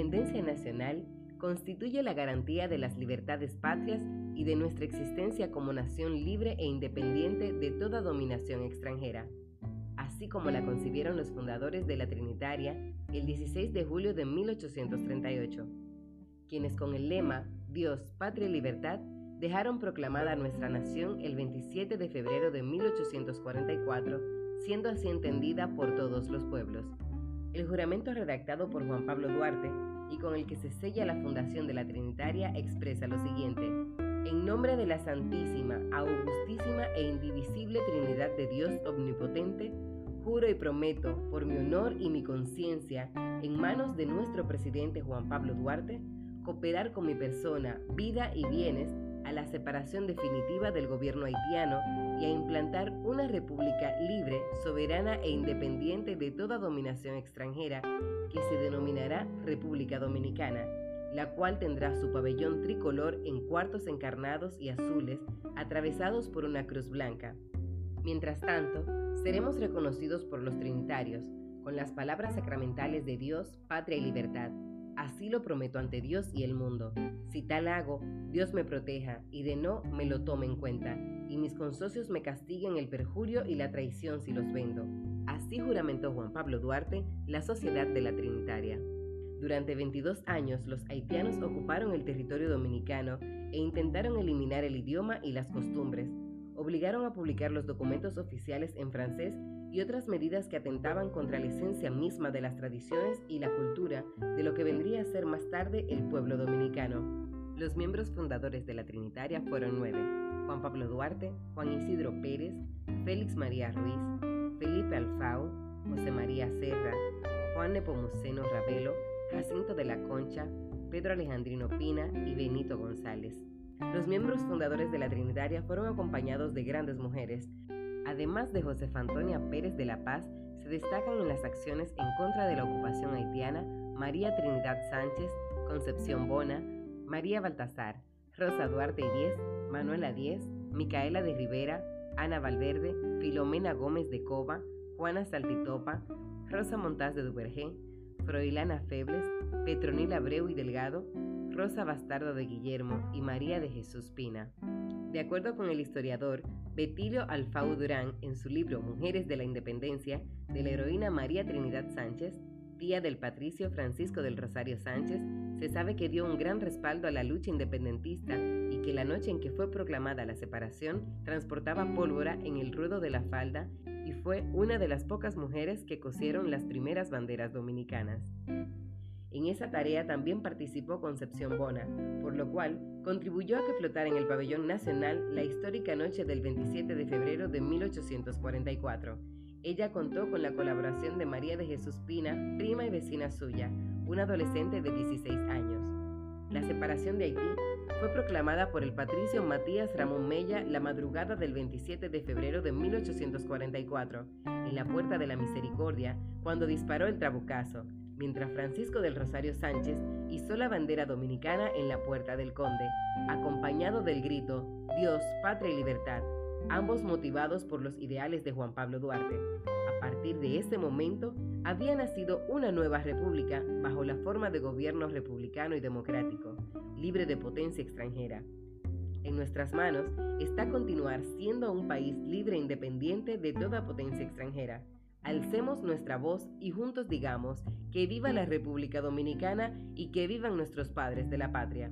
independencia nacional constituye la garantía de las libertades patrias y de nuestra existencia como nación libre e independiente de toda dominación extranjera, así como la concibieron los fundadores de la Trinitaria el 16 de julio de 1838, quienes con el lema Dios, Patria y Libertad dejaron proclamada nuestra nación el 27 de febrero de 1844, siendo así entendida por todos los pueblos. El juramento redactado por Juan Pablo Duarte y con el que se sella la fundación de la Trinitaria expresa lo siguiente. En nombre de la Santísima, Augustísima e Indivisible Trinidad de Dios Omnipotente, juro y prometo, por mi honor y mi conciencia, en manos de nuestro presidente Juan Pablo Duarte, cooperar con mi persona, vida y bienes a la separación definitiva del gobierno haitiano y a implantar una república libre, soberana e independiente de toda dominación extranjera que se denominará República Dominicana, la cual tendrá su pabellón tricolor en cuartos encarnados y azules atravesados por una cruz blanca. Mientras tanto, seremos reconocidos por los trinitarios con las palabras sacramentales de Dios, patria y libertad Así lo prometo ante Dios y el mundo. Si tal hago, Dios me proteja y de no me lo tome en cuenta, y mis consocios me castiguen el perjurio y la traición si los vendo. Así juramentó Juan Pablo Duarte la Sociedad de la Trinitaria. Durante 22 años los haitianos ocuparon el territorio dominicano e intentaron eliminar el idioma y las costumbres. Obligaron a publicar los documentos oficiales en francés y otras medidas que atentaban contra la esencia misma de las tradiciones y la cultura de lo que vendría a ser más tarde el pueblo dominicano. Los miembros fundadores de la Trinitaria fueron nueve, Juan Pablo Duarte, Juan Isidro Pérez, Félix María Ruiz, Felipe Alfao, José María Serra, Juan Nepomuceno Ravelo, Jacinto de la Concha, Pedro Alejandrino Pina y Benito González. Los miembros fundadores de la Trinitaria fueron acompañados de grandes mujeres, Además de Josefa Antonia Pérez de la Paz, se destacan en las acciones en contra de la ocupación haitiana María Trinidad Sánchez, Concepción Bona, María Baltasar, Rosa Duarte y Diez, Manuela Diez, Micaela de Rivera, Ana Valverde, Filomena Gómez de Cova, Juana Saltitopa, Rosa Montaz de Duvergé, Froilana Febles, Petronila Abreu y Delgado, Rosa Bastardo de Guillermo y María de Jesús Pina. De acuerdo con el historiador Betilio Alfau Durán en su libro Mujeres de la Independencia, de la heroína María Trinidad Sánchez, tía del patricio Francisco del Rosario Sánchez, se sabe que dio un gran respaldo a la lucha independentista y que la noche en que fue proclamada la separación transportaba pólvora en el ruedo de la falda y fue una de las pocas mujeres que cosieron las primeras banderas dominicanas. En esa tarea también participó Concepción Bona, por lo cual contribuyó a que flotara en el pabellón nacional la histórica noche del 27 de febrero de 1844. Ella contó con la colaboración de María de Jesús Pina, prima y vecina suya, una adolescente de 16 años. La separación de Haití fue proclamada por el patricio Matías Ramón Mella la madrugada del 27 de febrero de 1844, en la Puerta de la Misericordia, cuando disparó el trabucazo, mientras Francisco del Rosario Sánchez hizo la bandera dominicana en la Puerta del Conde, acompañado del grito Dios, Patria y Libertad, ambos motivados por los ideales de Juan Pablo Duarte. A partir de ese momento, había nacido una nueva república bajo la forma de gobierno republicano y democrático, libre de potencia extranjera. En nuestras manos está continuar siendo un país libre e independiente de toda potencia extranjera Alcemos nuestra voz y juntos digamos que viva la República Dominicana y que vivan nuestros padres de la patria.